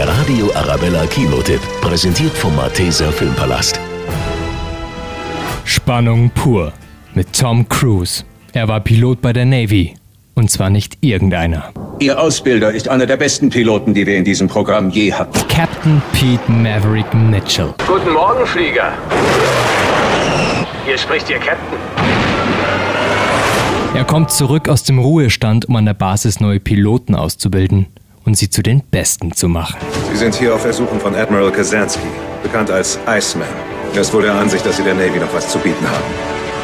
Der Radio Arabella Kinotipp, präsentiert vom Malteser Filmpalast. Spannung pur mit Tom Cruise. Er war Pilot bei der Navy. Und zwar nicht irgendeiner. Ihr Ausbilder ist einer der besten Piloten, die wir in diesem Programm je hatten. Captain Pete Maverick Mitchell. Guten Morgen, Flieger. Hier spricht Ihr Captain. Er kommt zurück aus dem Ruhestand, um an der Basis neue Piloten auszubilden und sie zu den Besten zu machen. Sie sind hier auf Ersuchen von Admiral Kazansky, bekannt als Iceman. Er ist wohl der Ansicht, dass Sie der Navy noch was zu bieten haben.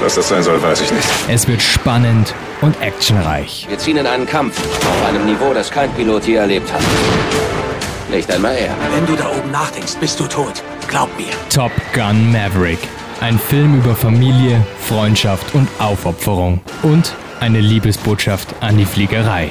Was das sein soll, weiß ich nicht. Es wird spannend und actionreich. Wir ziehen in einen Kampf auf einem Niveau, das kein Pilot je erlebt hat. Nicht einmal er. Wenn du da oben nachdenkst, bist du tot. Glaub mir. Top Gun Maverick. Ein Film über Familie, Freundschaft und Aufopferung. Und eine Liebesbotschaft an die Fliegerei.